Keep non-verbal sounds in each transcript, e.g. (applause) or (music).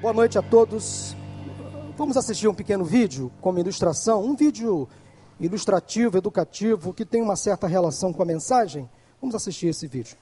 Boa noite a todos. Vamos assistir um pequeno vídeo como ilustração, um vídeo ilustrativo, educativo, que tem uma certa relação com a mensagem. Vamos assistir esse vídeo.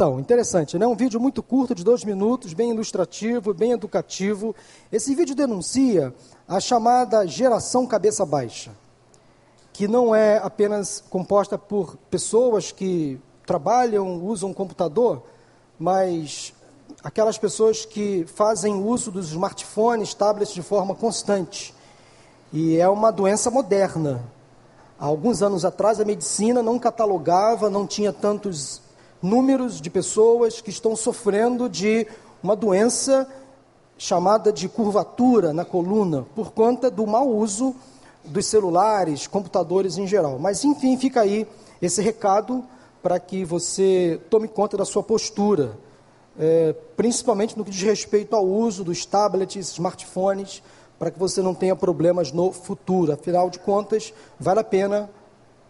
Então, interessante, né? Um vídeo muito curto, de dois minutos, bem ilustrativo, bem educativo. Esse vídeo denuncia a chamada geração cabeça baixa, que não é apenas composta por pessoas que trabalham, usam computador, mas aquelas pessoas que fazem uso dos smartphones, tablets de forma constante. E é uma doença moderna. Há alguns anos atrás, a medicina não catalogava, não tinha tantos números de pessoas que estão sofrendo de uma doença chamada de curvatura na coluna, por conta do mau uso dos celulares, computadores em geral. Mas, enfim, fica aí esse recado para que você tome conta da sua postura, é, principalmente no que diz respeito ao uso dos tablets, smartphones, para que você não tenha problemas no futuro. Afinal de contas, vale a pena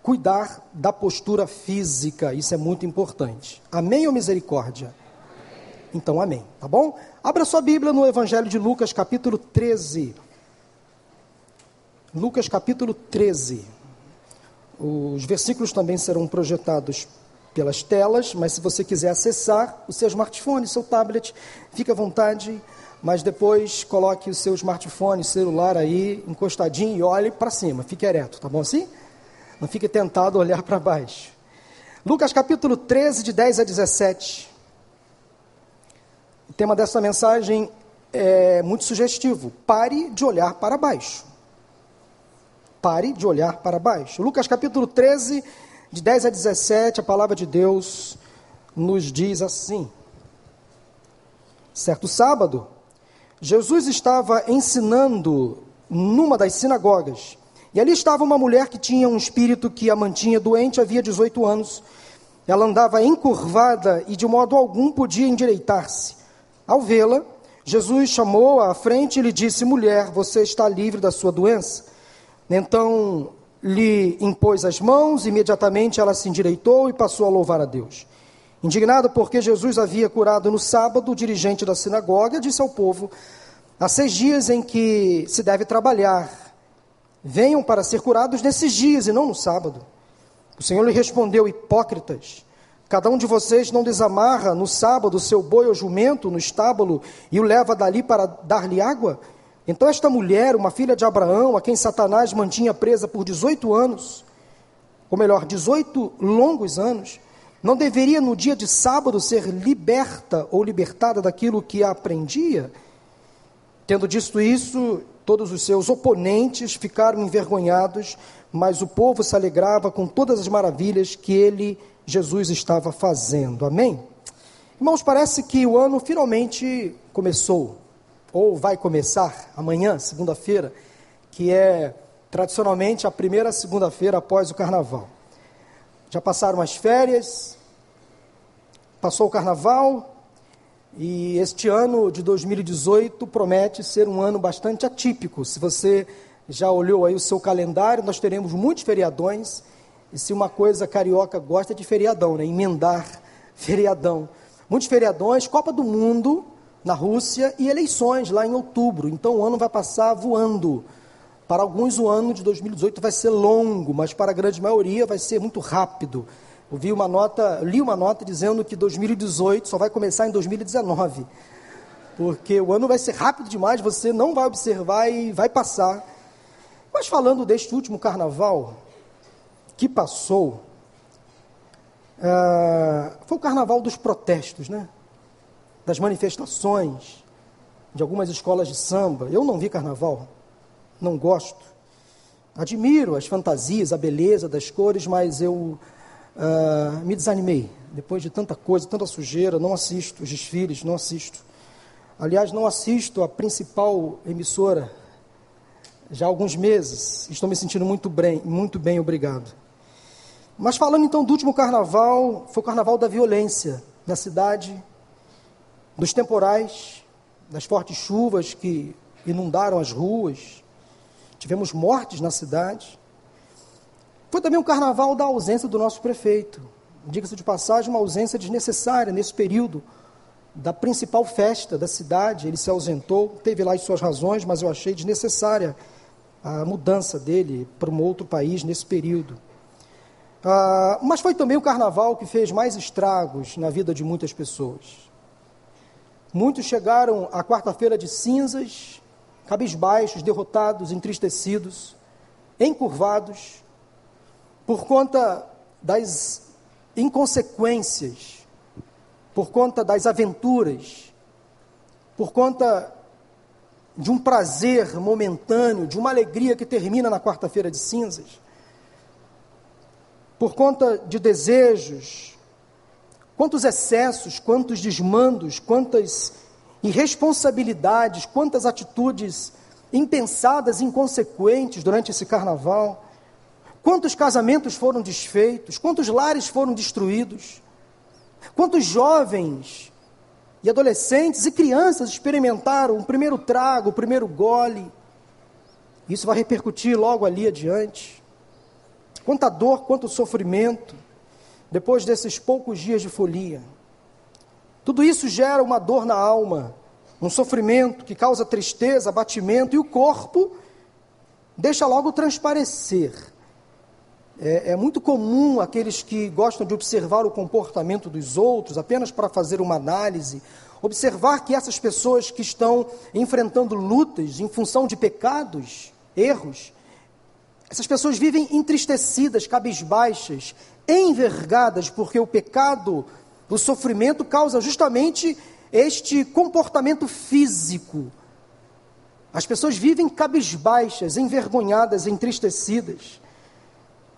cuidar da postura física, isso é muito importante. Amém ou misericórdia? Então, amém, tá bom? Abra sua Bíblia no Evangelho de Lucas, capítulo 13. Lucas, capítulo 13. Os versículos também serão projetados pelas telas, mas se você quiser acessar o seu smartphone, seu tablet, fique à vontade, mas depois coloque o seu smartphone, celular aí encostadinho e olhe para cima, fique ereto, tá bom assim? Não fique tentado a olhar para baixo. Lucas capítulo 13, de 10 a 17. O tema dessa mensagem é muito sugestivo. Pare de olhar para baixo. Pare de olhar para baixo. Lucas capítulo 13, de 10 a 17, a palavra de Deus nos diz assim: Certo sábado, Jesus estava ensinando numa das sinagogas e ali estava uma mulher que tinha um espírito que a mantinha doente havia 18 anos. Ela andava encurvada e de modo algum podia endireitar-se. Ao vê-la, Jesus chamou-a à frente e lhe disse: Mulher, você está livre da sua doença. Então lhe impôs as mãos, imediatamente ela se endireitou e passou a louvar a Deus. Indignado porque Jesus havia curado no sábado, o dirigente da sinagoga disse ao povo: Há seis dias em que se deve trabalhar Venham para ser curados nesses dias e não no sábado. O Senhor lhe respondeu: Hipócritas, cada um de vocês não desamarra no sábado o seu boi ou jumento no estábulo e o leva dali para dar-lhe água? Então, esta mulher, uma filha de Abraão, a quem Satanás mantinha presa por 18 anos, ou melhor, 18 longos anos, Não deveria no dia de sábado ser liberta ou libertada daquilo que aprendia? Tendo dito isso, todos os seus oponentes ficaram envergonhados, mas o povo se alegrava com todas as maravilhas que ele, Jesus, estava fazendo. Amém? Irmãos, parece que o ano finalmente começou, ou vai começar amanhã, segunda-feira, que é tradicionalmente a primeira segunda-feira após o carnaval. Já passaram as férias, passou o carnaval, e este ano de 2018 promete ser um ano bastante atípico. Se você já olhou aí o seu calendário, nós teremos muitos feriadões. E se uma coisa carioca gosta é de feriadão, né? Emendar (laughs) feriadão. Muitos feriadões, Copa do Mundo na Rússia e eleições lá em outubro. Então o ano vai passar voando. Para alguns, o ano de 2018 vai ser longo, mas para a grande maioria vai ser muito rápido. Eu vi uma nota, li uma nota dizendo que 2018 só vai começar em 2019. Porque o ano vai ser rápido demais, você não vai observar e vai passar. Mas falando deste último carnaval que passou, uh, foi o carnaval dos protestos, né? Das manifestações, de algumas escolas de samba. Eu não vi carnaval não gosto. Admiro as fantasias, a beleza das cores, mas eu uh, me desanimei. Depois de tanta coisa, tanta sujeira, não assisto os desfiles, não assisto. Aliás, não assisto a principal emissora já há alguns meses. Estou me sentindo muito bem, muito bem, obrigado. Mas falando então do último carnaval, foi o carnaval da violência na cidade, dos temporais, das fortes chuvas que inundaram as ruas, tivemos mortes na cidade. Foi também um carnaval da ausência do nosso prefeito. Diga-se de passagem, uma ausência desnecessária nesse período da principal festa da cidade. Ele se ausentou, teve lá as suas razões, mas eu achei desnecessária a mudança dele para um outro país nesse período. Ah, mas foi também o carnaval que fez mais estragos na vida de muitas pessoas. Muitos chegaram à quarta-feira de cinzas cabisbaixos, derrotados, entristecidos, encurvados, por conta das inconsequências, por conta das aventuras, por conta de um prazer momentâneo, de uma alegria que termina na quarta-feira de cinzas, por conta de desejos, quantos excessos, quantos desmandos, quantas irresponsabilidades, quantas atitudes impensadas, inconsequentes durante esse carnaval. Quantos casamentos foram desfeitos, quantos lares foram destruídos, quantos jovens e adolescentes e crianças experimentaram o primeiro trago, o primeiro gole. Isso vai repercutir logo ali adiante. Quanta dor, quanto sofrimento, depois desses poucos dias de folia. Tudo isso gera uma dor na alma, um sofrimento que causa tristeza, abatimento, e o corpo deixa logo transparecer. É, é, muito comum aqueles que gostam de observar o comportamento dos outros apenas para fazer uma análise, observar que essas pessoas que estão enfrentando lutas em função de pecados, erros, essas pessoas vivem entristecidas, cabisbaixas, envergadas, porque o pecado o sofrimento causa justamente este comportamento físico. As pessoas vivem cabisbaixas, envergonhadas, entristecidas.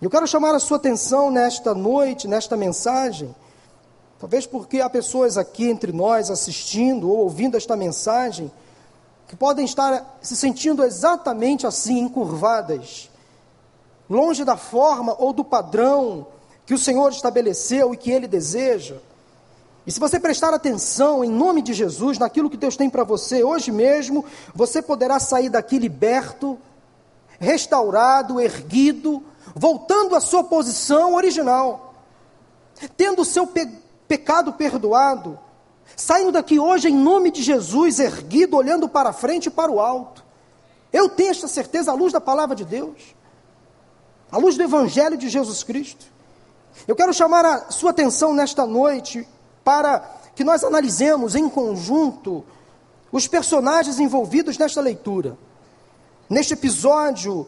Eu quero chamar a sua atenção nesta noite, nesta mensagem, talvez porque há pessoas aqui entre nós assistindo ou ouvindo esta mensagem que podem estar se sentindo exatamente assim, encurvadas, longe da forma ou do padrão que o Senhor estabeleceu e que Ele deseja. E se você prestar atenção, em nome de Jesus, naquilo que Deus tem para você, hoje mesmo, você poderá sair daqui liberto, restaurado, erguido, voltando à sua posição original, tendo o seu pe pecado perdoado, saindo daqui hoje em nome de Jesus, erguido, olhando para frente e para o alto. Eu tenho esta certeza à luz da palavra de Deus, à luz do Evangelho de Jesus Cristo. Eu quero chamar a sua atenção nesta noite para que nós analisemos em conjunto os personagens envolvidos nesta leitura. Neste episódio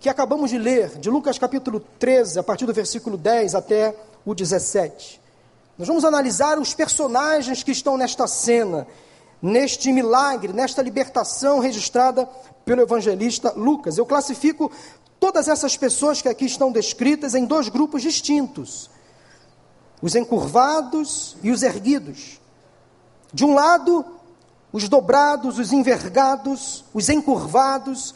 que acabamos de ler, de Lucas capítulo 13, a partir do versículo 10 até o 17. Nós vamos analisar os personagens que estão nesta cena, neste milagre, nesta libertação registrada pelo evangelista Lucas. Eu classifico todas essas pessoas que aqui estão descritas em dois grupos distintos: os encurvados e os erguidos. De um lado, os dobrados, os envergados, os encurvados,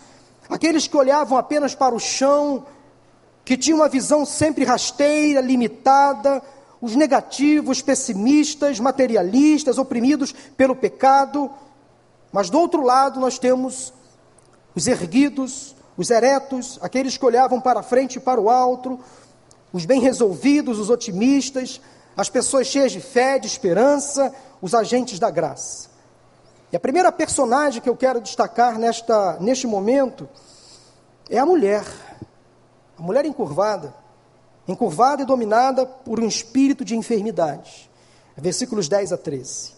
aqueles que olhavam apenas para o chão, que tinham uma visão sempre rasteira, limitada, os negativos, pessimistas, materialistas, oprimidos pelo pecado. Mas do outro lado, nós temos os erguidos, os eretos, aqueles que olhavam para frente e para o alto, os bem resolvidos, os otimistas, as pessoas cheias de fé, de esperança, os agentes da graça. E a primeira personagem que eu quero destacar nesta, neste momento é a mulher, a mulher encurvada, encurvada e dominada por um espírito de enfermidade. Versículos 10 a 13.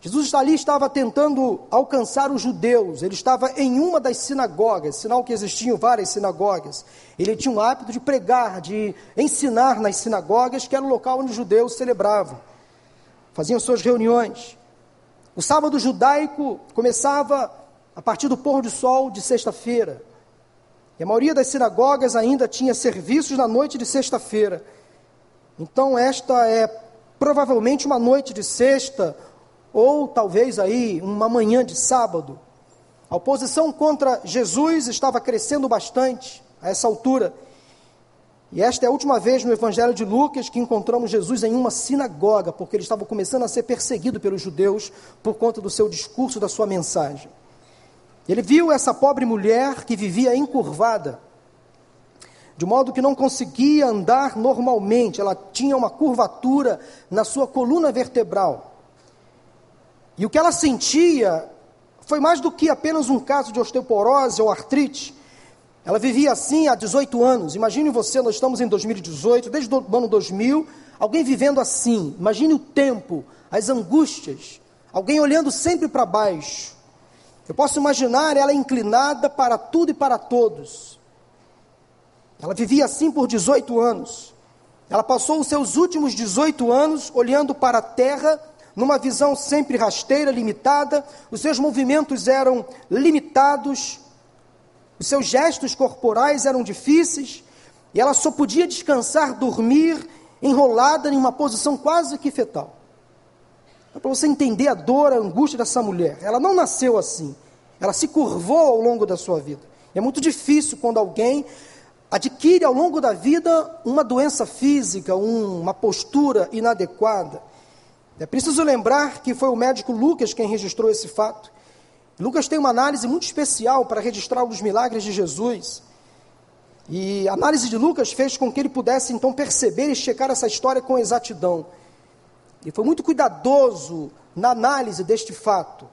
Jesus ali estava tentando alcançar os judeus, ele estava em uma das sinagogas, sinal que existiam várias sinagogas. Ele tinha o hábito de pregar, de ensinar nas sinagogas, que era o local onde os judeus celebravam, faziam suas reuniões. O sábado judaico começava a partir do pôr do sol de sexta-feira. E a maioria das sinagogas ainda tinha serviços na noite de sexta-feira. Então, esta é provavelmente uma noite de sexta, ou talvez aí uma manhã de sábado. A oposição contra Jesus estava crescendo bastante a essa altura. E esta é a última vez no Evangelho de Lucas que encontramos Jesus em uma sinagoga, porque ele estava começando a ser perseguido pelos judeus por conta do seu discurso, da sua mensagem. Ele viu essa pobre mulher que vivia encurvada, de modo que não conseguia andar normalmente, ela tinha uma curvatura na sua coluna vertebral. E o que ela sentia foi mais do que apenas um caso de osteoporose ou artrite. Ela vivia assim há 18 anos. Imagine você, nós estamos em 2018, desde o ano 2000, alguém vivendo assim. Imagine o tempo, as angústias, alguém olhando sempre para baixo. Eu posso imaginar ela inclinada para tudo e para todos. Ela vivia assim por 18 anos. Ela passou os seus últimos 18 anos olhando para a terra, numa visão sempre rasteira, limitada. Os seus movimentos eram limitados, os seus gestos corporais eram difíceis e ela só podia descansar, dormir, enrolada em uma posição quase que fetal. É para você entender a dor, a angústia dessa mulher. Ela não nasceu assim. Ela se curvou ao longo da sua vida. É muito difícil quando alguém adquire ao longo da vida uma doença física, um, uma postura inadequada. É preciso lembrar que foi o médico Lucas quem registrou esse fato. Lucas tem uma análise muito especial para registrar os milagres de Jesus. E a análise de Lucas fez com que ele pudesse então perceber e checar essa história com exatidão. Ele foi muito cuidadoso na análise deste fato.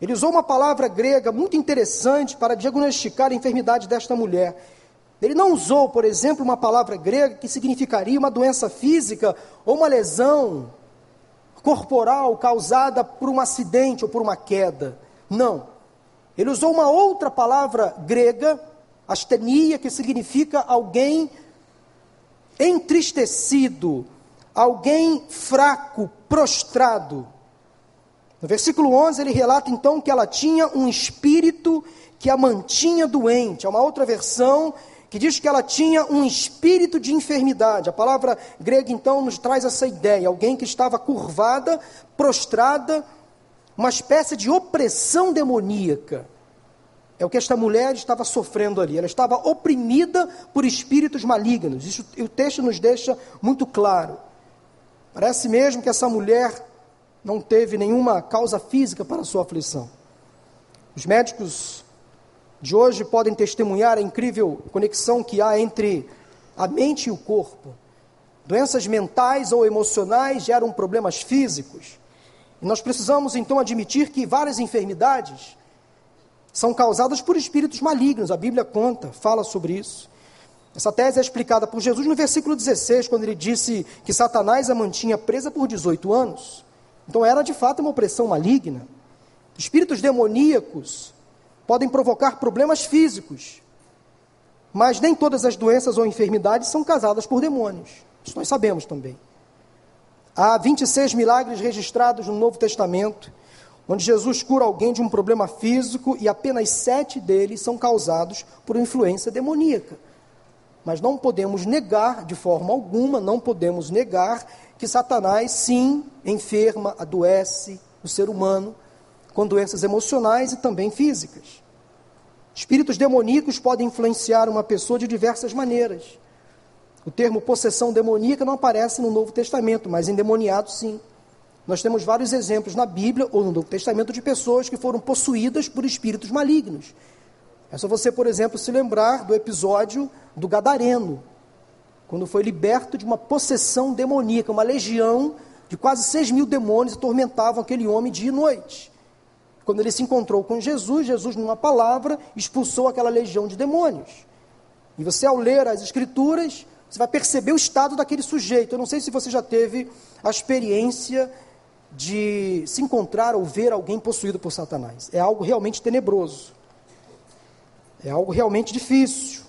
Ele usou uma palavra grega muito interessante para diagnosticar a enfermidade desta mulher. Ele não usou, por exemplo, uma palavra grega que significaria uma doença física ou uma lesão corporal causada por um acidente ou por uma queda. Não. Ele usou uma outra palavra grega, astenia, que significa alguém entristecido, alguém fraco, prostrado. No versículo 11, ele relata então que ela tinha um espírito que a mantinha doente. Há uma outra versão que diz que ela tinha um espírito de enfermidade. A palavra grega então nos traz essa ideia: alguém que estava curvada, prostrada, uma espécie de opressão demoníaca. É o que esta mulher estava sofrendo ali. Ela estava oprimida por espíritos malignos. Isso o texto nos deixa muito claro. Parece mesmo que essa mulher não teve nenhuma causa física para a sua aflição. Os médicos de hoje podem testemunhar a incrível conexão que há entre a mente e o corpo. Doenças mentais ou emocionais geram problemas físicos. Nós precisamos então admitir que várias enfermidades são causadas por espíritos malignos. A Bíblia conta, fala sobre isso. Essa tese é explicada por Jesus no versículo 16, quando ele disse que Satanás a mantinha presa por 18 anos. Então era de fato uma opressão maligna. Espíritos demoníacos podem provocar problemas físicos, mas nem todas as doenças ou enfermidades são causadas por demônios. Isso nós sabemos também. Há 26 milagres registrados no Novo Testamento, onde Jesus cura alguém de um problema físico e apenas sete deles são causados por influência demoníaca. Mas não podemos negar, de forma alguma, não podemos negar que Satanás, sim, enferma, adoece o ser humano com doenças emocionais e também físicas. Espíritos demoníacos podem influenciar uma pessoa de diversas maneiras. O termo possessão demoníaca não aparece no Novo Testamento, mas endemoniado sim. Nós temos vários exemplos na Bíblia ou no Novo Testamento de pessoas que foram possuídas por espíritos malignos. É só você, por exemplo, se lembrar do episódio do Gadareno, quando foi liberto de uma possessão demoníaca, uma legião de quase seis mil demônios atormentavam aquele homem dia e noite. Quando ele se encontrou com Jesus, Jesus, numa palavra, expulsou aquela legião de demônios. E você, ao ler as Escrituras, você vai perceber o estado daquele sujeito. Eu não sei se você já teve a experiência de se encontrar ou ver alguém possuído por Satanás. É algo realmente tenebroso. É algo realmente difícil.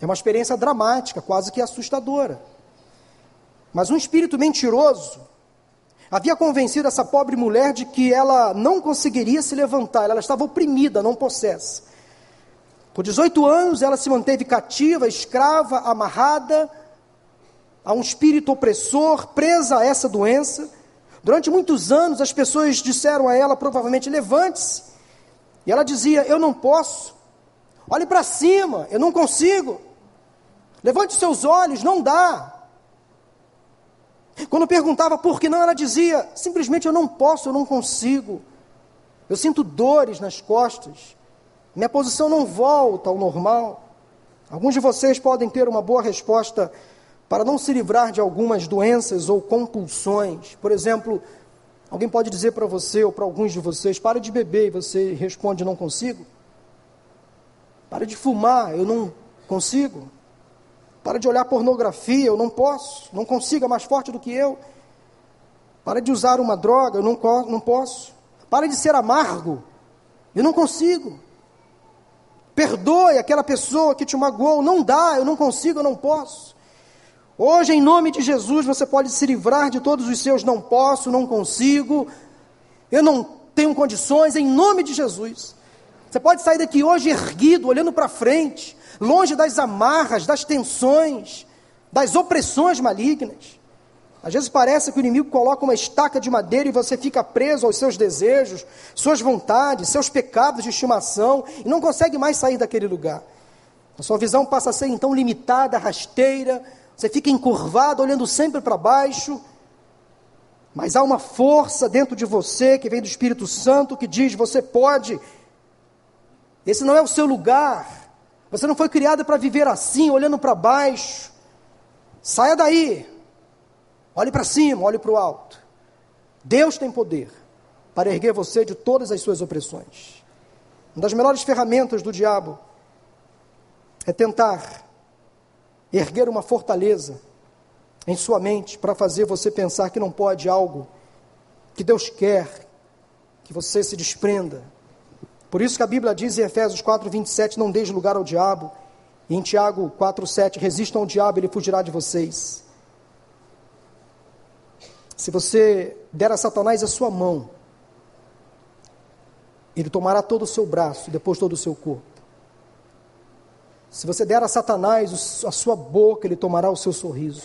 É uma experiência dramática, quase que assustadora. Mas um espírito mentiroso havia convencido essa pobre mulher de que ela não conseguiria se levantar, ela estava oprimida, não possessa. Por 18 anos ela se manteve cativa, escrava, amarrada a um espírito opressor, presa a essa doença. Durante muitos anos as pessoas disseram a ela, provavelmente, levante-se. E ela dizia: Eu não posso. Olhe para cima, eu não consigo. Levante seus olhos, não dá. Quando perguntava por que não, ela dizia: simplesmente eu não posso, eu não consigo. Eu sinto dores nas costas. Minha posição não volta ao normal. Alguns de vocês podem ter uma boa resposta para não se livrar de algumas doenças ou compulsões. Por exemplo, alguém pode dizer para você ou para alguns de vocês: pare de beber, e você responde: não consigo. Pare de fumar, eu não consigo. Para de olhar pornografia, eu não posso, não consigo, é mais forte do que eu. Para de usar uma droga, eu não, não posso. Para de ser amargo, eu não consigo. Perdoe aquela pessoa que te magoou, não dá, eu não consigo, eu não posso. Hoje, em nome de Jesus, você pode se livrar de todos os seus não posso, não consigo, eu não tenho condições, em nome de Jesus. Você pode sair daqui hoje erguido, olhando para frente, longe das amarras, das tensões, das opressões malignas. Às vezes parece que o inimigo coloca uma estaca de madeira e você fica preso aos seus desejos, suas vontades, seus pecados de estimação e não consegue mais sair daquele lugar. A sua visão passa a ser então limitada, rasteira, você fica encurvado, olhando sempre para baixo. Mas há uma força dentro de você que vem do Espírito Santo que diz: você pode. Esse não é o seu lugar. Você não foi criado para viver assim, olhando para baixo. Saia daí. Olhe para cima, olhe para o alto. Deus tem poder para erguer você de todas as suas opressões. Uma das melhores ferramentas do diabo é tentar erguer uma fortaleza em sua mente para fazer você pensar que não pode algo que Deus quer que você se desprenda, por isso que a Bíblia diz em Efésios 4, 27, não deixe lugar ao diabo. E em Tiago 4, 7, resistam ao diabo, ele fugirá de vocês. Se você der a Satanás a sua mão, ele tomará todo o seu braço depois todo o seu corpo. Se você der a Satanás a sua boca, ele tomará o seu sorriso.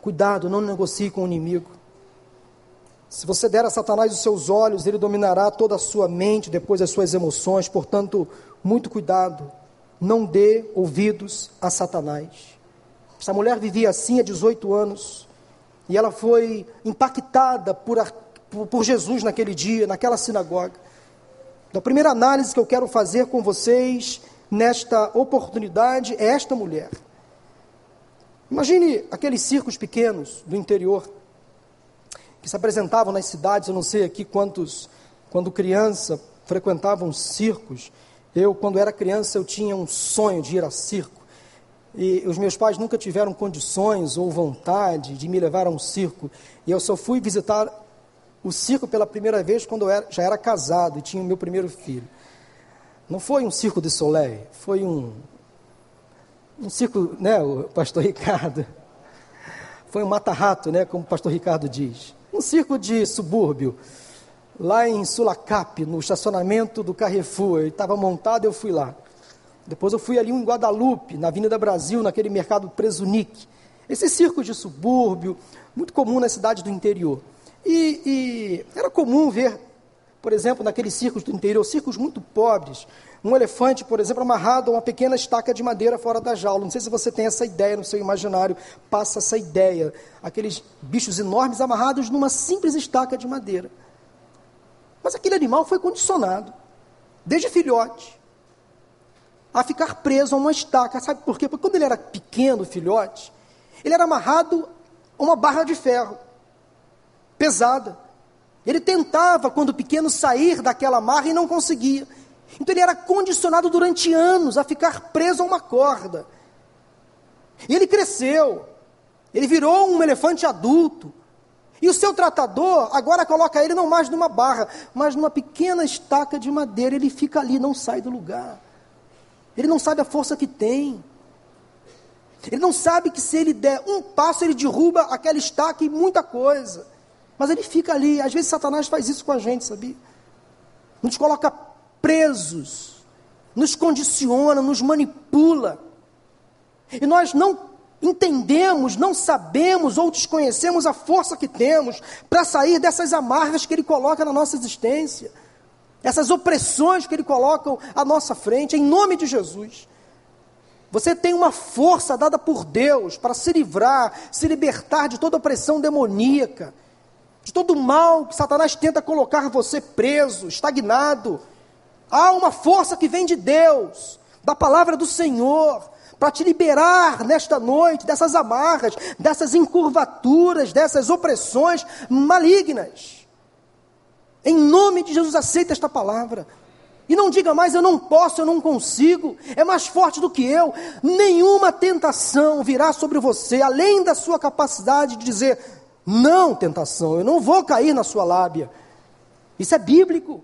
Cuidado, não negocie com o inimigo. Se você der a Satanás os seus olhos, ele dominará toda a sua mente, depois as suas emoções. Portanto, muito cuidado. Não dê ouvidos a Satanás. Essa mulher vivia assim há 18 anos e ela foi impactada por, por Jesus naquele dia, naquela sinagoga. Então, a primeira análise que eu quero fazer com vocês nesta oportunidade é esta mulher. Imagine aqueles circos pequenos do interior que se apresentavam nas cidades, eu não sei aqui quantos, quando criança, frequentavam circos. Eu, quando era criança, eu tinha um sonho de ir a circo. E os meus pais nunca tiveram condições ou vontade de me levar a um circo. E eu só fui visitar o circo pela primeira vez quando eu era, já era casado e tinha o meu primeiro filho. Não foi um circo de Soleil, foi um, um circo, né, o pastor Ricardo, foi um mata-rato, né, como o pastor Ricardo diz. Um circo de subúrbio, lá em Sulacap, no estacionamento do Carrefour. Ele estava montado, eu fui lá. Depois eu fui ali em Guadalupe, na Avenida Brasil, naquele mercado Presunic. Esse circo de subúrbio, muito comum na cidade do interior. E, e era comum ver, por exemplo, naqueles circos do interior, circos muito pobres, um elefante, por exemplo, amarrado a uma pequena estaca de madeira fora da jaula. Não sei se você tem essa ideia no seu imaginário, passa essa ideia. Aqueles bichos enormes amarrados numa simples estaca de madeira. Mas aquele animal foi condicionado, desde filhote, a ficar preso a uma estaca. Sabe por quê? Porque quando ele era pequeno, filhote, ele era amarrado a uma barra de ferro, pesada. Ele tentava, quando pequeno, sair daquela amarra e não conseguia. Então ele era condicionado durante anos a ficar preso a uma corda. E ele cresceu. Ele virou um elefante adulto. E o seu tratador agora coloca ele não mais numa barra, mas numa pequena estaca de madeira. Ele fica ali, não sai do lugar. Ele não sabe a força que tem. Ele não sabe que se ele der um passo, ele derruba aquela estaca e muita coisa. Mas ele fica ali. Às vezes Satanás faz isso com a gente, sabia? Nos coloca presos, nos condiciona, nos manipula. E nós não entendemos, não sabemos ou desconhecemos a força que temos para sair dessas amarras que ele coloca na nossa existência, essas opressões que ele coloca à nossa frente, em nome de Jesus. Você tem uma força dada por Deus para se livrar, se libertar de toda opressão demoníaca, de todo mal que Satanás tenta colocar você preso, estagnado. Há uma força que vem de Deus, da palavra do Senhor, para te liberar nesta noite dessas amarras, dessas encurvaturas, dessas opressões malignas. Em nome de Jesus, aceita esta palavra. E não diga mais, eu não posso, eu não consigo, é mais forte do que eu. Nenhuma tentação virá sobre você, além da sua capacidade de dizer, não, tentação, eu não vou cair na sua lábia. Isso é bíblico.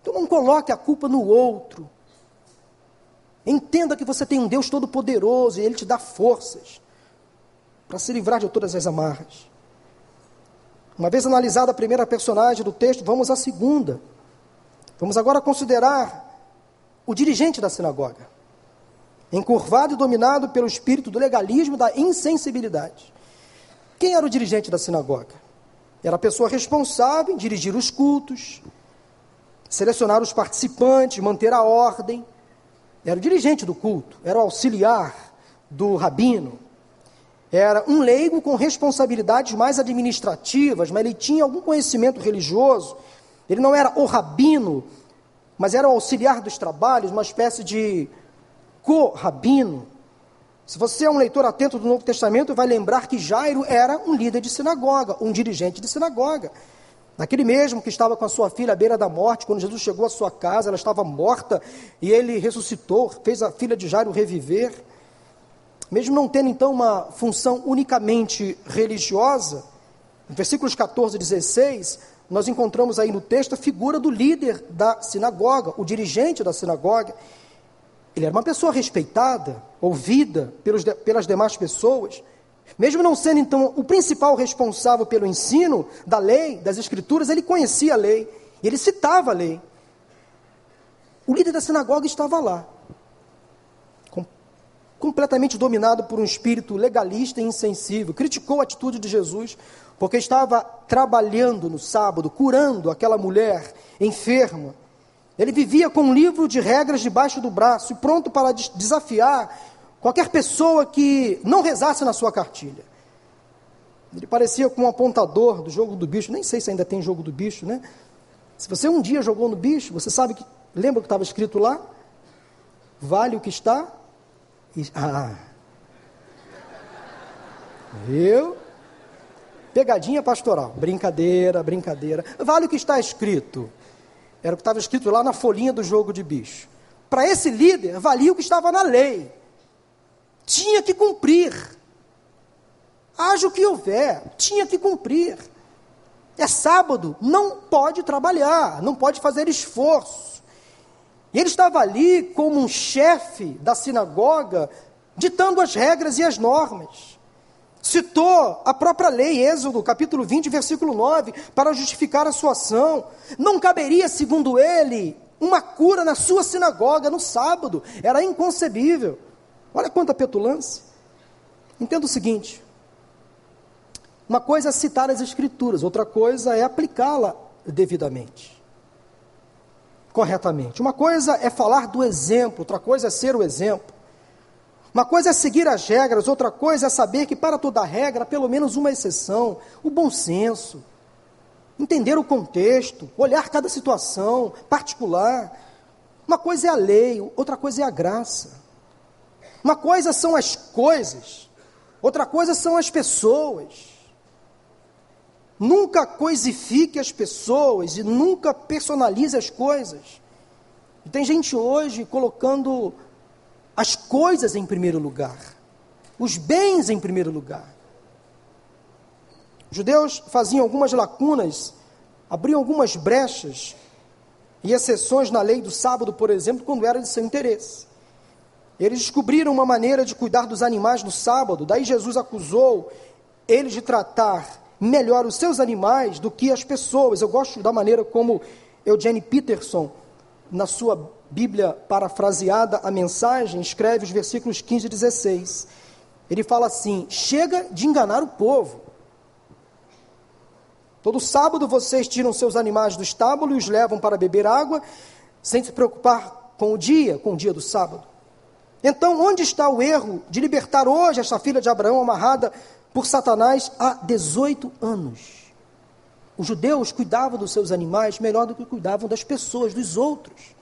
Então não coloque a culpa no outro. Entenda que você tem um Deus todo-poderoso e Ele te dá forças para se livrar de todas as amarras. Uma vez analisada a primeira personagem do texto, vamos à segunda. Vamos agora considerar o dirigente da sinagoga, encurvado e dominado pelo espírito do legalismo e da insensibilidade. Quem era o dirigente da sinagoga? Era a pessoa responsável em dirigir os cultos, selecionar os participantes, manter a ordem. Era o dirigente do culto, era o auxiliar do rabino. Era um leigo com responsabilidades mais administrativas, mas ele tinha algum conhecimento religioso. Ele não era o rabino, mas era o auxiliar dos trabalhos, uma espécie de co-rabino. Se você é um leitor atento do Novo Testamento, vai lembrar que Jairo era um líder de sinagoga, um dirigente de sinagoga. Naquele mesmo que estava com a sua filha à beira da morte, quando Jesus chegou à sua casa, ela estava morta e ele ressuscitou, fez a filha de Jairo reviver. Mesmo não tendo então uma função unicamente religiosa, em versículos 14 e 16, nós encontramos aí no texto a figura do líder da sinagoga, o dirigente da sinagoga. Ele era uma pessoa respeitada, ouvida pelos, pelas demais pessoas, mesmo não sendo então o principal responsável pelo ensino da lei, das escrituras, ele conhecia a lei ele citava a lei. O líder da sinagoga estava lá, completamente dominado por um espírito legalista e insensível, criticou a atitude de Jesus, porque estava trabalhando no sábado, curando aquela mulher enferma. Ele vivia com um livro de regras debaixo do braço e pronto para desafiar Qualquer pessoa que não rezasse na sua cartilha. Ele parecia com um apontador do jogo do bicho. Nem sei se ainda tem jogo do bicho, né? Se você um dia jogou no bicho, você sabe que. Lembra o que estava escrito lá? Vale o que está. Ah. Viu? Pegadinha pastoral. Brincadeira, brincadeira. Vale o que está escrito. Era o que estava escrito lá na folhinha do jogo de bicho. Para esse líder, valia o que estava na lei tinha que cumprir. Haja o que houver, tinha que cumprir. É sábado, não pode trabalhar, não pode fazer esforço. E ele estava ali como um chefe da sinagoga, ditando as regras e as normas. Citou a própria lei, Êxodo, capítulo 20, versículo 9, para justificar a sua ação. Não caberia, segundo ele, uma cura na sua sinagoga no sábado. Era inconcebível. Olha quanta petulância. Entenda o seguinte: uma coisa é citar as Escrituras, outra coisa é aplicá-la devidamente, corretamente. Uma coisa é falar do exemplo, outra coisa é ser o exemplo. Uma coisa é seguir as regras, outra coisa é saber que para toda regra pelo menos uma exceção, o bom senso, entender o contexto, olhar cada situação particular. Uma coisa é a lei, outra coisa é a graça. Uma coisa são as coisas, outra coisa são as pessoas. Nunca coisifique as pessoas e nunca personalize as coisas. E tem gente hoje colocando as coisas em primeiro lugar, os bens em primeiro lugar. Os judeus faziam algumas lacunas, abriam algumas brechas e exceções na lei do sábado, por exemplo, quando era de seu interesse. Eles descobriram uma maneira de cuidar dos animais no sábado, daí Jesus acusou eles de tratar melhor os seus animais do que as pessoas. Eu gosto da maneira como Eugene Peterson, na sua Bíblia parafraseada, a mensagem, escreve os versículos 15 e 16. Ele fala assim: chega de enganar o povo. Todo sábado vocês tiram seus animais do estábulo e os levam para beber água, sem se preocupar com o dia, com o dia do sábado. Então, onde está o erro de libertar hoje esta filha de Abraão amarrada por Satanás há 18 anos? Os judeus cuidavam dos seus animais melhor do que cuidavam das pessoas, dos outros.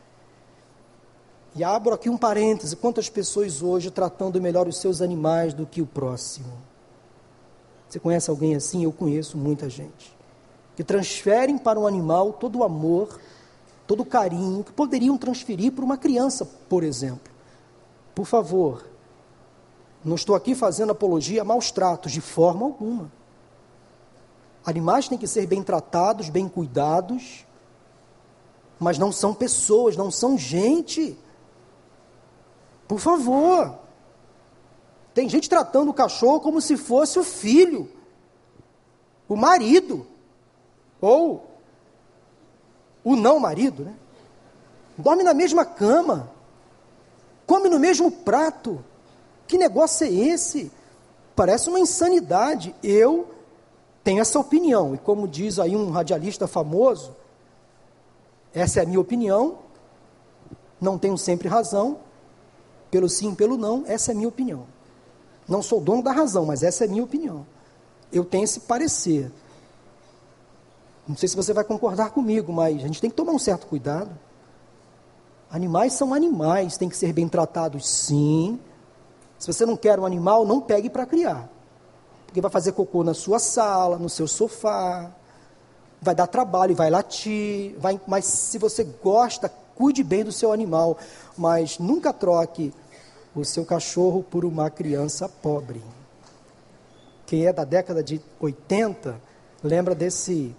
E abro aqui um parêntese: quantas pessoas hoje tratando melhor os seus animais do que o próximo? Você conhece alguém assim? Eu conheço muita gente. Que transferem para um animal todo o amor, todo o carinho que poderiam transferir para uma criança, por exemplo. Por favor, não estou aqui fazendo apologia a maus tratos, de forma alguma. Animais têm que ser bem tratados, bem cuidados, mas não são pessoas, não são gente. Por favor. Tem gente tratando o cachorro como se fosse o filho, o marido, ou o não marido, né? Dorme na mesma cama come no mesmo prato. Que negócio é esse? Parece uma insanidade. Eu tenho essa opinião, e como diz aí um radialista famoso, essa é a minha opinião, não tenho sempre razão, pelo sim, pelo não, essa é a minha opinião. Não sou dono da razão, mas essa é a minha opinião. Eu tenho esse parecer. Não sei se você vai concordar comigo, mas a gente tem que tomar um certo cuidado. Animais são animais, têm que ser bem tratados, sim. Se você não quer um animal, não pegue para criar. Porque vai fazer cocô na sua sala, no seu sofá, vai dar trabalho, vai latir, vai, mas se você gosta, cuide bem do seu animal, mas nunca troque o seu cachorro por uma criança pobre. Quem é da década de 80 lembra desse,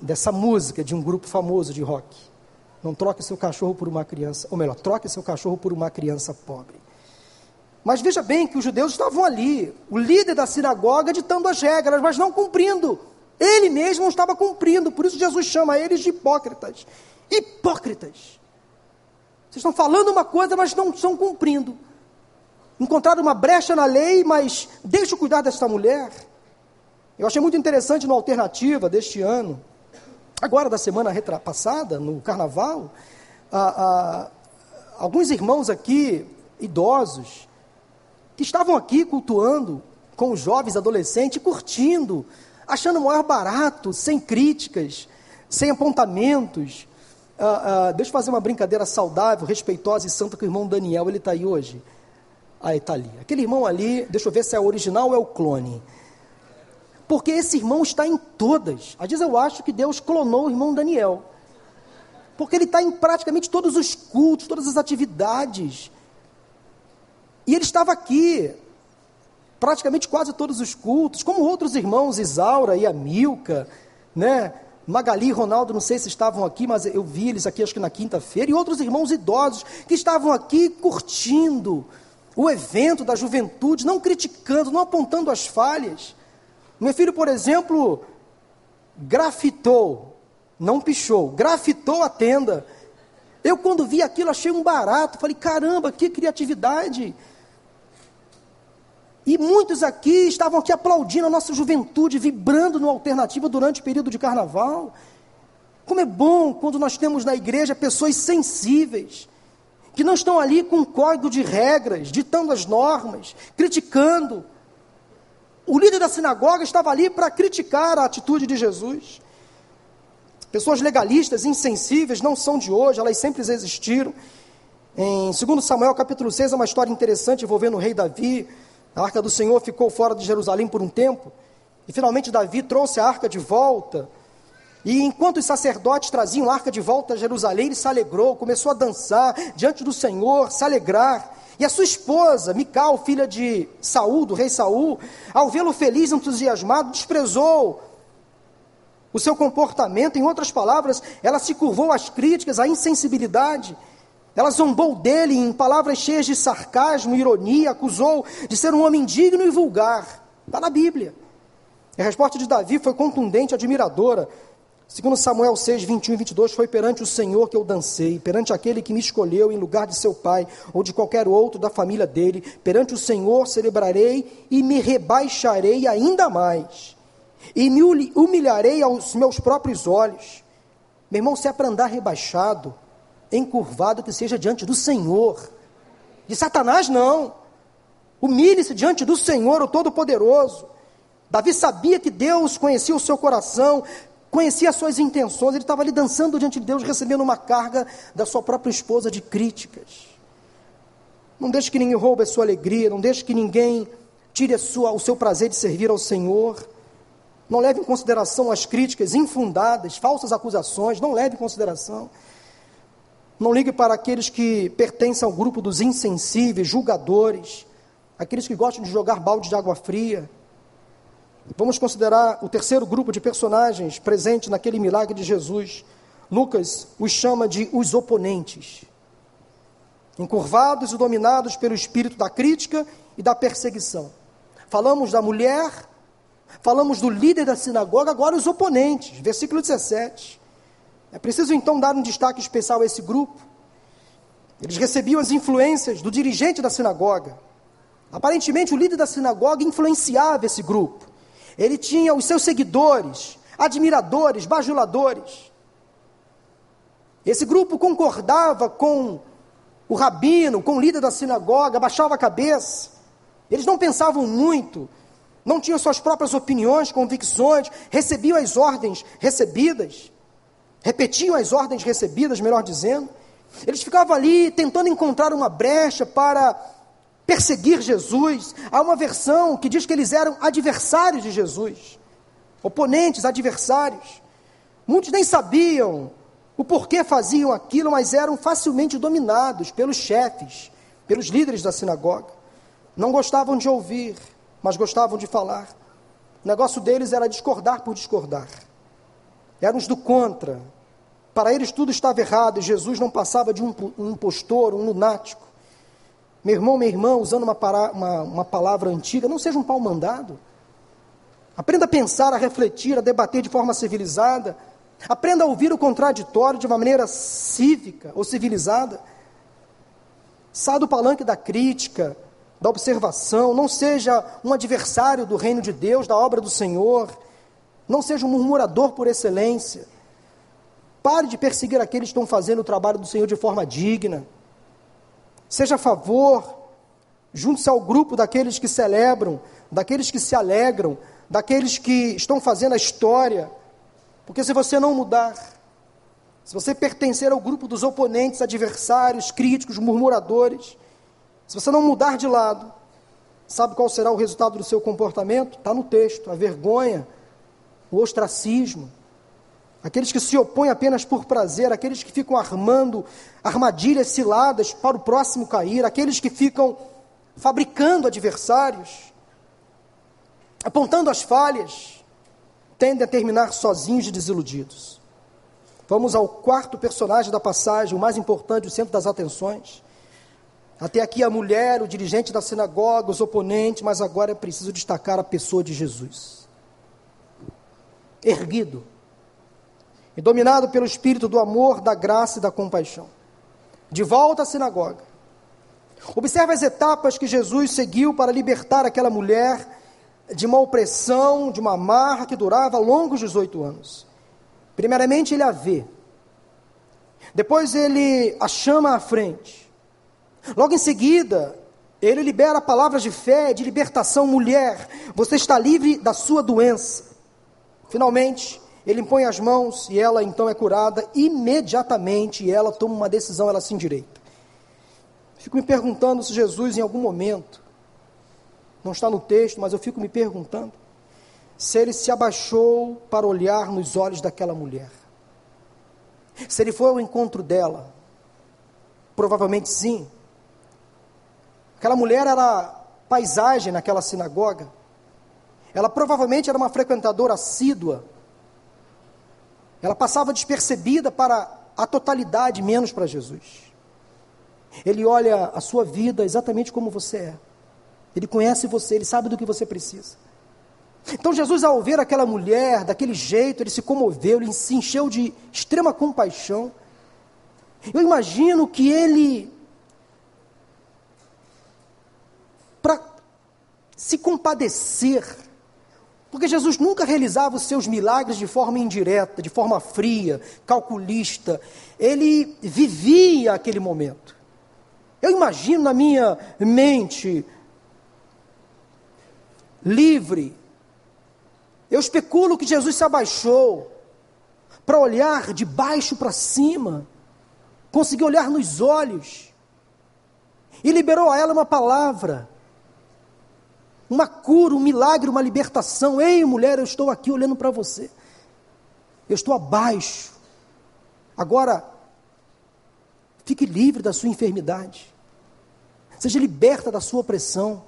dessa música de um grupo famoso de rock. Não troque seu cachorro por uma criança, ou melhor, troque seu cachorro por uma criança pobre. Mas veja bem que os judeus estavam ali, o líder da sinagoga ditando as regras, mas não cumprindo. Ele mesmo não estava cumprindo, por isso Jesus chama eles de hipócritas. Hipócritas. Vocês estão falando uma coisa, mas não estão cumprindo. Encontraram uma brecha na lei, mas deixa eu cuidar desta mulher. Eu achei muito interessante no Alternativa deste ano, Agora, da semana passada, no carnaval, alguns irmãos aqui, idosos, que estavam aqui cultuando com os jovens adolescentes, curtindo, achando o maior barato, sem críticas, sem apontamentos. Ah, ah, deixa eu fazer uma brincadeira saudável, respeitosa e santa com o irmão Daniel, ele está aí hoje? Ah, ele está ali. Aquele irmão ali, deixa eu ver se é o original ou é o clone. Porque esse irmão está em todas. Às vezes eu acho que Deus clonou o irmão Daniel. Porque ele está em praticamente todos os cultos, todas as atividades. E ele estava aqui, praticamente quase todos os cultos, como outros irmãos, Isaura e Amilca, né? Magali e Ronaldo, não sei se estavam aqui, mas eu vi eles aqui, acho que na quinta-feira, e outros irmãos idosos que estavam aqui curtindo o evento da juventude, não criticando, não apontando as falhas. Meu filho, por exemplo, grafitou, não pichou, grafitou a tenda. Eu, quando vi aquilo, achei um barato, falei: caramba, que criatividade! E muitos aqui estavam aqui aplaudindo a nossa juventude, vibrando no alternativo durante o período de carnaval. Como é bom quando nós temos na igreja pessoas sensíveis, que não estão ali com um código de regras, ditando as normas, criticando. O líder da sinagoga estava ali para criticar a atitude de Jesus. Pessoas legalistas, insensíveis, não são de hoje, elas sempre existiram. Em 2 Samuel capítulo 6 é uma história interessante envolvendo o rei Davi, a arca do Senhor ficou fora de Jerusalém por um tempo, e finalmente Davi trouxe a arca de volta. E enquanto os sacerdotes traziam a arca de volta a Jerusalém, ele se alegrou, começou a dançar diante do Senhor, se alegrar. E a sua esposa, Mical, filha de Saul, do rei Saul, ao vê-lo feliz, entusiasmado, desprezou o seu comportamento, em outras palavras, ela se curvou às críticas, à insensibilidade. Ela zombou dele em palavras cheias de sarcasmo e ironia, acusou de ser um homem digno e vulgar. Está na Bíblia. A resposta de Davi foi contundente, admiradora. Segundo Samuel 6, 21 e 22, foi perante o Senhor que eu dancei, perante aquele que me escolheu em lugar de seu pai ou de qualquer outro da família dele, perante o Senhor celebrarei e me rebaixarei ainda mais, e me humilharei aos meus próprios olhos. Meu irmão, se é para andar rebaixado, encurvado que seja diante do Senhor. De Satanás, não. Humilhe-se diante do Senhor, o Todo-Poderoso. Davi sabia que Deus conhecia o seu coração, conhecia as suas intenções, ele estava ali dançando diante de Deus, recebendo uma carga da sua própria esposa de críticas. Não deixe que ninguém roube a sua alegria, não deixe que ninguém tire sua, o seu prazer de servir ao Senhor. Não leve em consideração as críticas infundadas, falsas acusações, não leve em consideração. Não ligue para aqueles que pertencem ao grupo dos insensíveis, julgadores, aqueles que gostam de jogar balde de água fria. Vamos considerar o terceiro grupo de personagens presente naquele milagre de Jesus. Lucas os chama de os oponentes. Encurvados e dominados pelo espírito da crítica e da perseguição. Falamos da mulher, falamos do líder da sinagoga, agora os oponentes. Versículo 17. É preciso então dar um destaque especial a esse grupo. Eles recebiam as influências do dirigente da sinagoga. Aparentemente, o líder da sinagoga influenciava esse grupo. Ele tinha os seus seguidores, admiradores, bajuladores. Esse grupo concordava com o rabino, com o líder da sinagoga, baixava a cabeça. Eles não pensavam muito, não tinham suas próprias opiniões, convicções, recebiam as ordens recebidas repetiam as ordens recebidas, melhor dizendo. Eles ficavam ali tentando encontrar uma brecha para perseguir Jesus. Há uma versão que diz que eles eram adversários de Jesus, oponentes, adversários. Muitos nem sabiam o porquê faziam aquilo, mas eram facilmente dominados pelos chefes, pelos líderes da sinagoga. Não gostavam de ouvir, mas gostavam de falar. O negócio deles era discordar por discordar. Eram os do contra, para eles tudo estava errado e Jesus não passava de um, um impostor, um lunático. Meu irmão, minha irmã, usando uma, para, uma, uma palavra antiga, não seja um pau mandado. Aprenda a pensar, a refletir, a debater de forma civilizada. Aprenda a ouvir o contraditório de uma maneira cívica ou civilizada. Saia do palanque da crítica, da observação. Não seja um adversário do reino de Deus, da obra do Senhor. Não seja um murmurador por excelência. Pare de perseguir aqueles que estão fazendo o trabalho do Senhor de forma digna. Seja a favor, junte-se ao grupo daqueles que celebram, daqueles que se alegram, daqueles que estão fazendo a história. Porque se você não mudar, se você pertencer ao grupo dos oponentes, adversários, críticos, murmuradores, se você não mudar de lado, sabe qual será o resultado do seu comportamento? Está no texto: a vergonha, o ostracismo, aqueles que se opõem apenas por prazer, aqueles que ficam armando armadilhas ciladas para o próximo cair, aqueles que ficam fabricando adversários, apontando as falhas, tendem a terminar sozinhos e desiludidos. Vamos ao quarto personagem da passagem, o mais importante, o centro das atenções. Até aqui a mulher, o dirigente da sinagoga, os oponentes, mas agora é preciso destacar a pessoa de Jesus. Erguido e dominado pelo espírito do amor, da graça e da compaixão. De volta à sinagoga. Observe as etapas que Jesus seguiu para libertar aquela mulher de uma opressão, de uma amarra que durava longos 18 anos. Primeiramente, ele a vê. Depois, ele a chama à frente. Logo em seguida, ele libera palavras de fé, de libertação, mulher, você está livre da sua doença. Finalmente, ele impõe as mãos e ela então é curada imediatamente e ela toma uma decisão, ela se endireita. Fico me perguntando se Jesus em algum momento, não está no texto, mas eu fico me perguntando, se ele se abaixou para olhar nos olhos daquela mulher. Se ele foi ao encontro dela, provavelmente sim. Aquela mulher era paisagem naquela sinagoga. Ela provavelmente era uma frequentadora assídua. Ela passava despercebida para a totalidade, menos para Jesus. Ele olha a sua vida exatamente como você é. Ele conhece você, ele sabe do que você precisa. Então Jesus, ao ver aquela mulher daquele jeito, ele se comoveu, ele se encheu de extrema compaixão. Eu imagino que ele para se compadecer, porque Jesus nunca realizava os seus milagres de forma indireta, de forma fria, calculista. Ele vivia aquele momento. Eu imagino na minha mente livre, eu especulo que Jesus se abaixou para olhar de baixo para cima, conseguiu olhar nos olhos e liberou a ela uma palavra uma cura, um milagre, uma libertação. Ei, mulher, eu estou aqui olhando para você. Eu estou abaixo. Agora, fique livre da sua enfermidade. Seja liberta da sua opressão.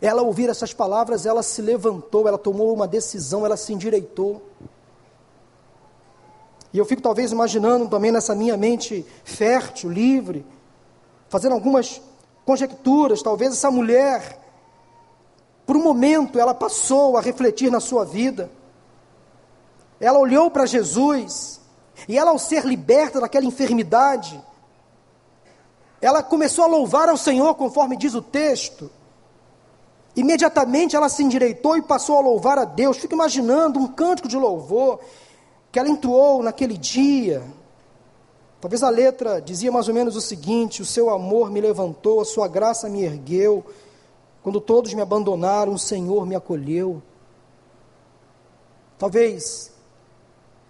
Ela, ouvir essas palavras, ela se levantou, ela tomou uma decisão, ela se endireitou. E eu fico talvez imaginando também nessa minha mente fértil, livre, fazendo algumas conjecturas, talvez essa mulher por um momento ela passou a refletir na sua vida. Ela olhou para Jesus e ela, ao ser liberta daquela enfermidade, ela começou a louvar ao Senhor, conforme diz o texto. Imediatamente ela se endireitou e passou a louvar a Deus. Fico imaginando um cântico de louvor que ela entoou naquele dia. Talvez a letra dizia mais ou menos o seguinte: O seu amor me levantou, a sua graça me ergueu. Quando todos me abandonaram, o Senhor me acolheu. Talvez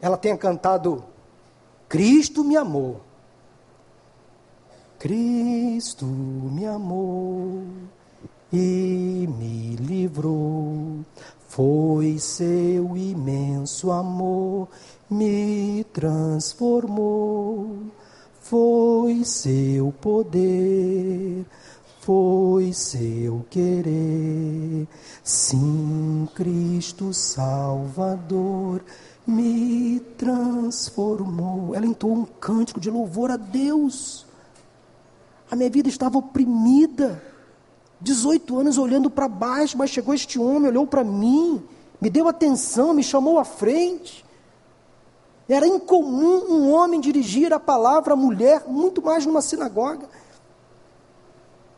ela tenha cantado Cristo me amou. Cristo me amou e me livrou. Foi seu imenso amor, me transformou. Foi seu poder foi seu querer. Sim, Cristo Salvador me transformou. Ela entoou um cântico de louvor a Deus. A minha vida estava oprimida. 18 anos olhando para baixo, mas chegou este homem, olhou para mim, me deu atenção, me chamou à frente. Era incomum um homem dirigir a palavra à mulher, muito mais numa sinagoga.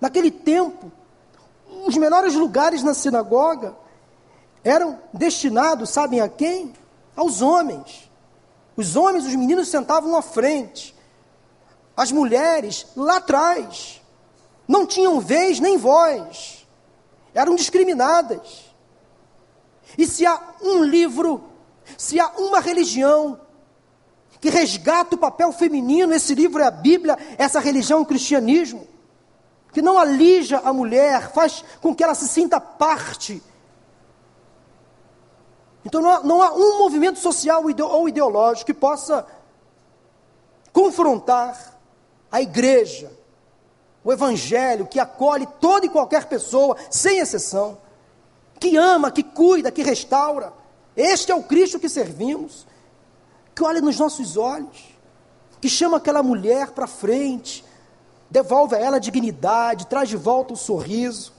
Naquele tempo, os menores lugares na sinagoga eram destinados, sabem a quem? Aos homens. Os homens, os meninos sentavam à frente. As mulheres lá atrás. Não tinham vez nem voz. Eram discriminadas. E se há um livro, se há uma religião que resgata o papel feminino, esse livro é a Bíblia, essa religião é o cristianismo que não alija a mulher, faz com que ela se sinta parte. Então não há, não há um movimento social ou ideológico que possa confrontar a igreja, o evangelho, que acolhe toda e qualquer pessoa, sem exceção, que ama, que cuida, que restaura. Este é o Cristo que servimos, que olha nos nossos olhos, que chama aquela mulher para frente, devolve a ela a dignidade, traz de volta o sorriso.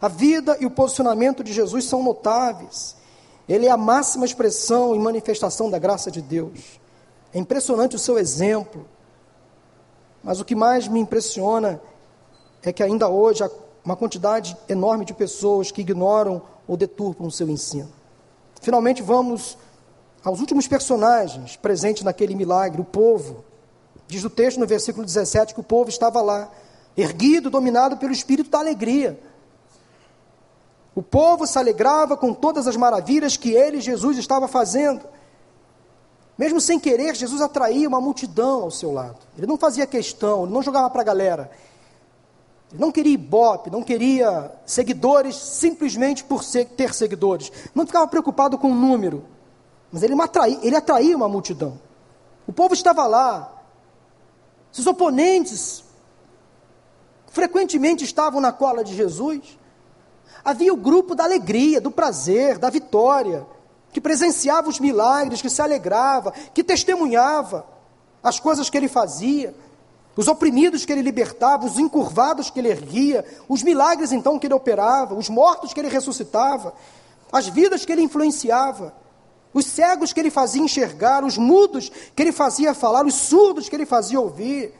A vida e o posicionamento de Jesus são notáveis. Ele é a máxima expressão e manifestação da graça de Deus. É impressionante o seu exemplo. Mas o que mais me impressiona é que ainda hoje há uma quantidade enorme de pessoas que ignoram ou deturpam o seu ensino. Finalmente vamos aos últimos personagens presentes naquele milagre, o povo. Diz o texto no versículo 17 que o povo estava lá, erguido, dominado pelo espírito da alegria. O povo se alegrava com todas as maravilhas que ele, Jesus, estava fazendo. Mesmo sem querer, Jesus atraía uma multidão ao seu lado. Ele não fazia questão, ele não jogava para a galera. Ele não queria ibope, não queria seguidores simplesmente por ter seguidores. Não ficava preocupado com o número. Mas ele, atraía, ele atraía uma multidão. O povo estava lá. Seus oponentes frequentemente estavam na cola de Jesus. Havia o grupo da alegria, do prazer, da vitória, que presenciava os milagres, que se alegrava, que testemunhava as coisas que ele fazia os oprimidos que ele libertava, os encurvados que ele erguia, os milagres então que ele operava, os mortos que ele ressuscitava, as vidas que ele influenciava, os cegos que ele fazia enxergar, os mudos que ele fazia falar, os surdos que ele fazia ouvir.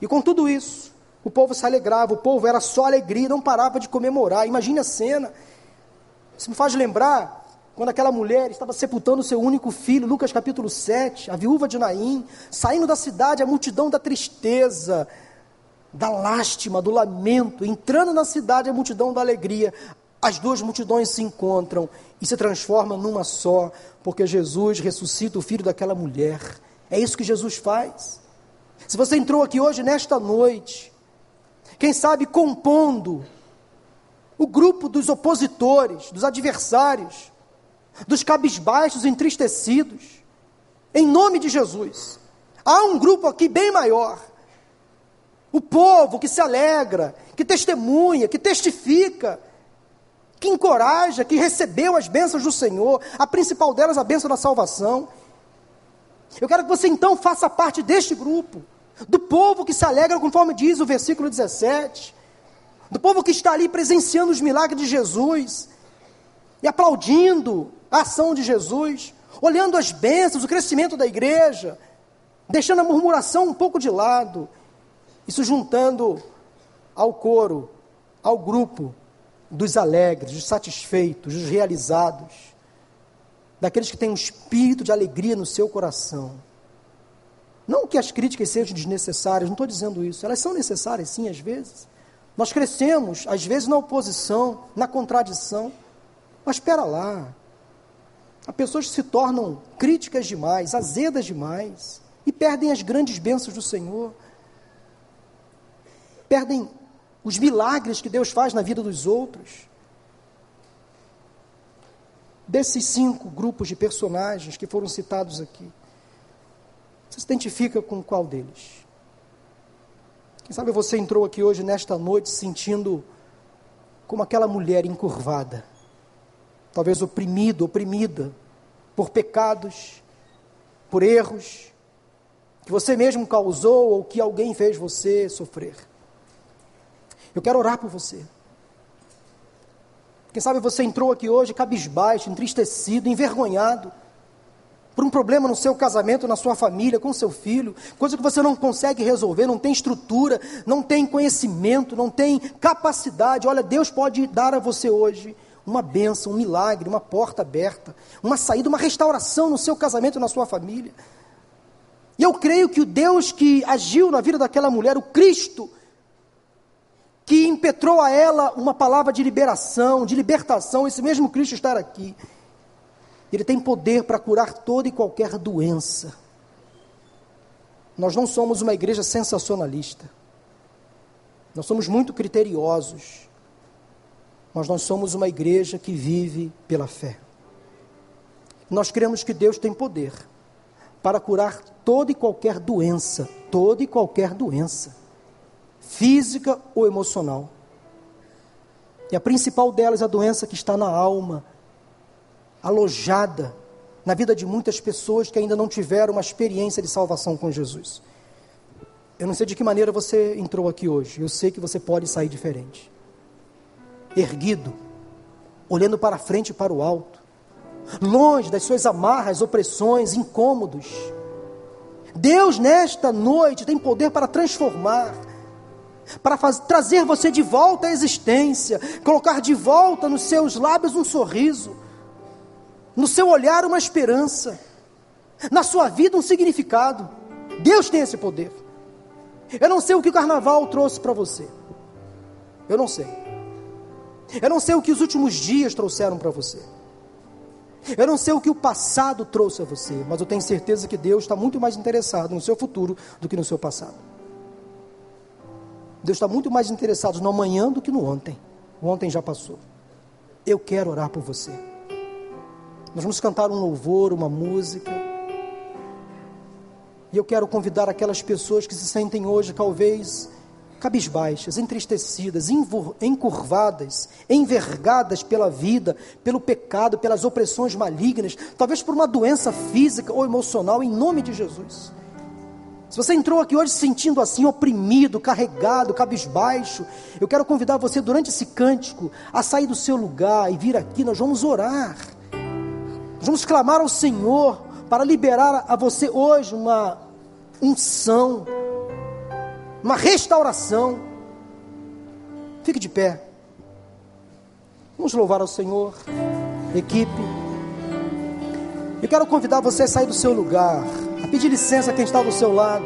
E com tudo isso, o povo se alegrava, o povo era só alegria, não parava de comemorar. Imagine a cena. Isso me faz lembrar quando aquela mulher estava sepultando seu único filho, Lucas capítulo 7, a viúva de Naim, saindo da cidade, a multidão da tristeza, da lástima, do lamento, entrando na cidade, a multidão da alegria. As duas multidões se encontram e se transformam numa só, porque Jesus ressuscita o filho daquela mulher. É isso que Jesus faz. Se você entrou aqui hoje, nesta noite, quem sabe compondo o grupo dos opositores, dos adversários, dos cabisbaixos, entristecidos, em nome de Jesus. Há um grupo aqui bem maior. O povo que se alegra, que testemunha, que testifica, que encoraja, que recebeu as bênçãos do Senhor, a principal delas a bênção da salvação. Eu quero que você então faça parte deste grupo, do povo que se alegra, conforme diz o versículo 17, do povo que está ali presenciando os milagres de Jesus e aplaudindo, a ação de Jesus, olhando as bênçãos, o crescimento da igreja, deixando a murmuração um pouco de lado, isso juntando ao coro, ao grupo dos alegres, dos satisfeitos, dos realizados, daqueles que têm um espírito de alegria no seu coração. Não que as críticas sejam desnecessárias, não estou dizendo isso, elas são necessárias sim, às vezes. Nós crescemos, às vezes, na oposição, na contradição, mas espera lá, Há pessoas se tornam críticas demais, azedas demais, e perdem as grandes bênçãos do Senhor. Perdem os milagres que Deus faz na vida dos outros. Desses cinco grupos de personagens que foram citados aqui, você se identifica com qual deles? Quem sabe você entrou aqui hoje, nesta noite, sentindo como aquela mulher encurvada talvez oprimido, oprimida por pecados, por erros que você mesmo causou ou que alguém fez você sofrer. Eu quero orar por você. Quem sabe você entrou aqui hoje cabisbaixo, entristecido, envergonhado por um problema no seu casamento, na sua família, com seu filho, coisa que você não consegue resolver, não tem estrutura, não tem conhecimento, não tem capacidade. Olha, Deus pode dar a você hoje uma bênção, um milagre, uma porta aberta, uma saída, uma restauração no seu casamento na sua família. E eu creio que o Deus que agiu na vida daquela mulher, o Cristo, que impetrou a ela uma palavra de liberação, de libertação, esse mesmo Cristo estar aqui. Ele tem poder para curar toda e qualquer doença. Nós não somos uma igreja sensacionalista. Nós somos muito criteriosos mas nós somos uma igreja que vive pela fé. Nós cremos que Deus tem poder para curar toda e qualquer doença, toda e qualquer doença, física ou emocional. E a principal delas é a doença que está na alma, alojada na vida de muitas pessoas que ainda não tiveram uma experiência de salvação com Jesus. Eu não sei de que maneira você entrou aqui hoje, eu sei que você pode sair diferente. Erguido, olhando para frente e para o alto, longe das suas amarras, opressões, incômodos. Deus, nesta noite, tem poder para transformar, para trazer você de volta à existência, colocar de volta nos seus lábios um sorriso, no seu olhar uma esperança, na sua vida um significado. Deus tem esse poder. Eu não sei o que o carnaval trouxe para você. Eu não sei. Eu não sei o que os últimos dias trouxeram para você. Eu não sei o que o passado trouxe a você, mas eu tenho certeza que Deus está muito mais interessado no seu futuro do que no seu passado. Deus está muito mais interessado no amanhã do que no ontem. O ontem já passou. Eu quero orar por você. Nós vamos cantar um louvor, uma música. E eu quero convidar aquelas pessoas que se sentem hoje, talvez, cabisbaixas, entristecidas, encurvadas, envergadas pela vida, pelo pecado, pelas opressões malignas, talvez por uma doença física ou emocional, em nome de Jesus. Se você entrou aqui hoje sentindo assim, oprimido, carregado, cabisbaixo, eu quero convidar você durante esse cântico a sair do seu lugar e vir aqui, nós vamos orar. Nós vamos clamar ao Senhor para liberar a você hoje uma unção, uma restauração. Fique de pé. Vamos louvar ao Senhor, equipe. Eu quero convidar você a sair do seu lugar, pedir licença a quem está do seu lado,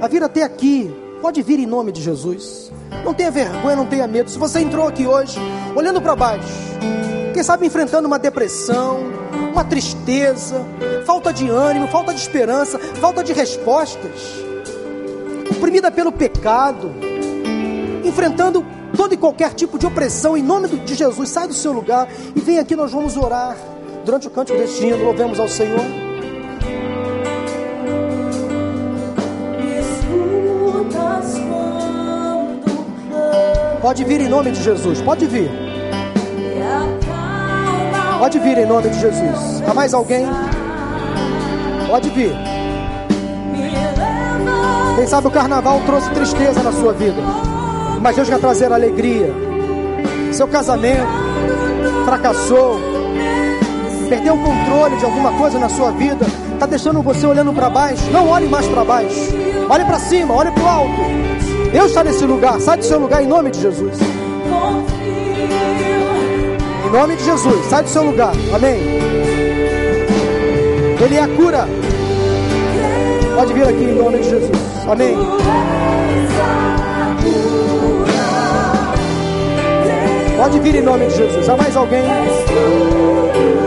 a vir até aqui. Pode vir em nome de Jesus. Não tenha vergonha, não tenha medo. Se você entrou aqui hoje, olhando para baixo, quem sabe enfrentando uma depressão, uma tristeza, falta de ânimo, falta de esperança, falta de respostas oprimida pelo pecado, enfrentando todo e qualquer tipo de opressão, em nome de Jesus, sai do seu lugar e vem aqui, nós vamos orar. Durante o cântico deste hino, louvemos ao Senhor. Pode vir em nome de Jesus, pode vir. Pode vir em nome de Jesus. Há mais alguém? Pode vir. Quem sabe o carnaval trouxe tristeza na sua vida, mas Deus quer trazer alegria. Seu casamento fracassou, perdeu o controle de alguma coisa na sua vida, está deixando você olhando para baixo. Não olhe mais para baixo, olhe para cima, olhe para o alto. Deus está nesse lugar, sai do seu lugar em nome de Jesus. Em nome de Jesus, sai do seu lugar, amém. Ele é a cura. Pode vir aqui em nome de Jesus. Amém. Pode vir em nome de Jesus. Há mais alguém?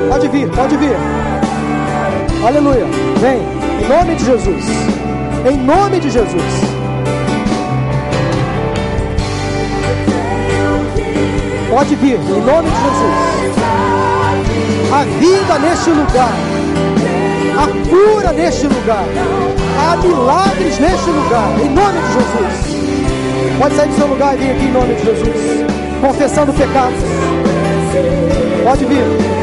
Pode vir, pode vir. Aleluia. Vem. Em nome de Jesus. Em nome de Jesus. Pode vir, em nome de Jesus. A vida neste lugar. A cura neste lugar. Há milagres neste lugar, em nome de Jesus. Pode sair do seu lugar e vir aqui em nome de Jesus, confessando pecados. Pode vir.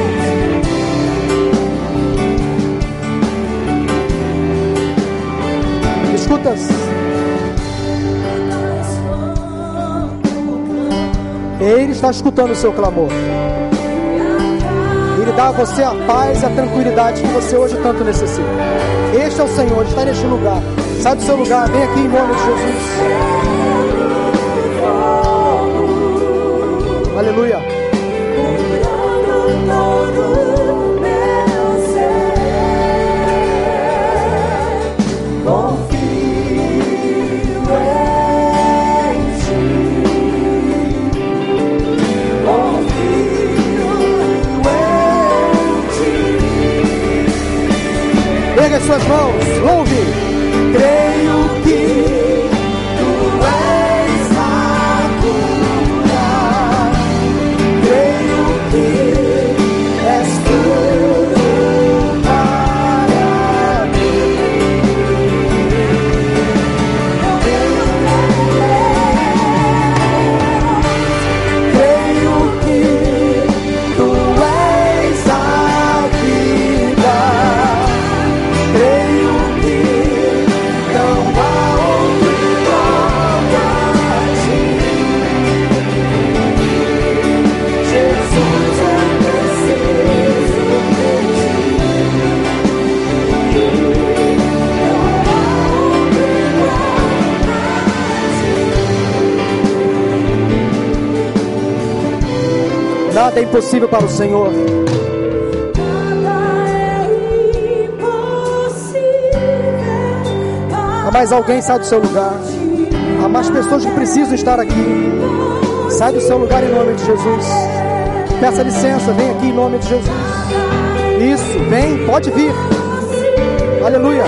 Escutas. Ele está escutando o seu clamor. Ele dá a você a paz e a tranquilidade que você hoje tanto necessita. Este é o Senhor, está neste lugar. Sai do seu lugar, vem aqui em nome de Jesus. Aleluia. Impossível para o Senhor. É. Há mais alguém sai do seu lugar. Há mais pessoas que precisam estar aqui. Sai do seu lugar em nome de Jesus. Peça licença, vem aqui em nome de Jesus. Isso, vem, pode vir. Aleluia.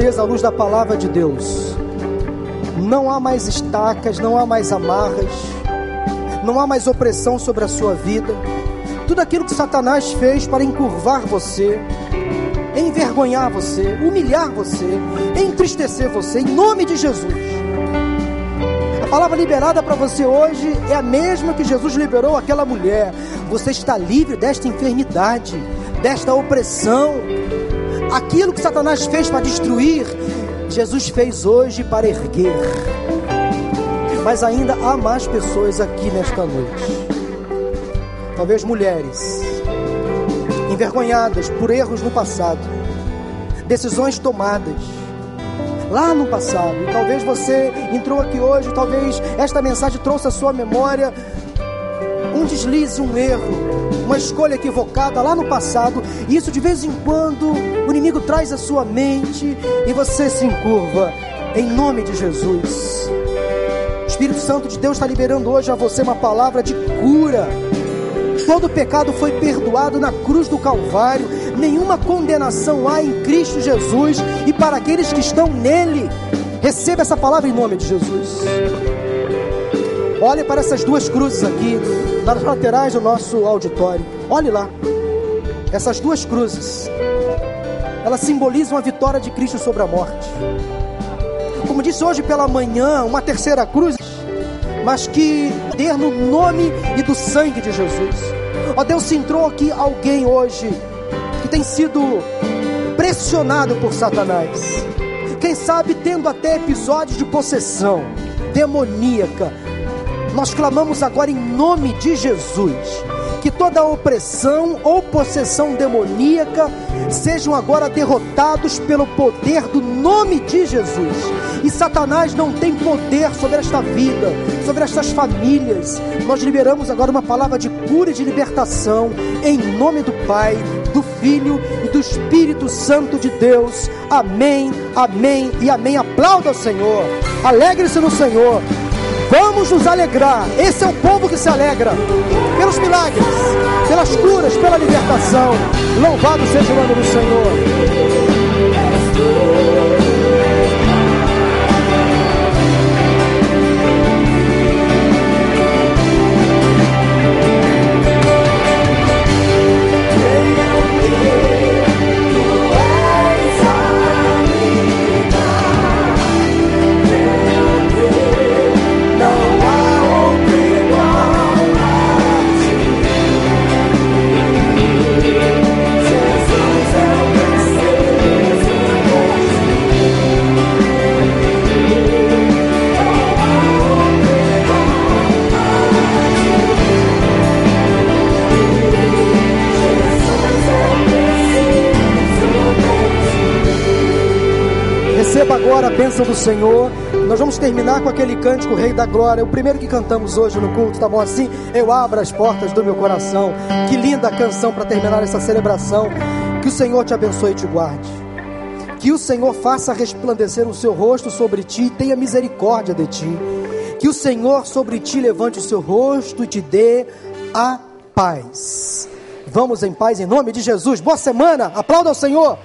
Certeza à luz da palavra de Deus. Não há mais estacas, não há mais amarras, não há mais opressão sobre a sua vida. Tudo aquilo que Satanás fez para encurvar você, envergonhar você, humilhar você, entristecer você, em nome de Jesus. A palavra liberada para você hoje é a mesma que Jesus liberou aquela mulher. Você está livre desta enfermidade, desta opressão. Aquilo que Satanás fez para destruir, Jesus fez hoje para erguer. Mas ainda há mais pessoas aqui nesta noite. Talvez mulheres envergonhadas por erros no passado, decisões tomadas lá no passado. E talvez você entrou aqui hoje, talvez esta mensagem trouxe à sua memória um deslize, um erro, uma escolha equivocada lá no passado. E isso de vez em quando o inimigo traz à sua mente e você se encurva em nome de Jesus. O Espírito Santo de Deus está liberando hoje a você uma palavra de cura. Todo pecado foi perdoado na cruz do Calvário, nenhuma condenação há em Cristo Jesus, e para aqueles que estão nele, receba essa palavra em nome de Jesus. Olhe para essas duas cruzes aqui, nas laterais do nosso auditório. Olhe lá. Essas duas cruzes, elas simbolizam a vitória de Cristo sobre a morte. Como disse hoje pela manhã, uma terceira cruz, mas que der no nome e do sangue de Jesus. Ó Deus, se entrou aqui alguém hoje que tem sido pressionado por Satanás. Quem sabe tendo até episódios de possessão demoníaca. Nós clamamos agora em nome de Jesus que toda opressão ou possessão demoníaca sejam agora derrotados pelo poder do nome de Jesus. E Satanás não tem poder sobre esta vida, sobre estas famílias. Nós liberamos agora uma palavra de cura e de libertação em nome do Pai, do Filho e do Espírito Santo de Deus. Amém, amém e amém. Aplauda o Senhor. Alegre-se no Senhor. Vamos nos alegrar. Esse é o povo que se alegra pelos milagres, pelas curas, pela libertação. Louvado seja o nome do Senhor. Receba agora a bênção do Senhor. Nós vamos terminar com aquele cântico Rei da Glória, o primeiro que cantamos hoje no culto, tá bom assim? Eu abro as portas do meu coração. Que linda canção para terminar essa celebração. Que o Senhor te abençoe e te guarde. Que o Senhor faça resplandecer o seu rosto sobre ti e tenha misericórdia de ti. Que o Senhor sobre ti levante o seu rosto e te dê a paz. Vamos em paz em nome de Jesus. Boa semana. Aplauda ao Senhor.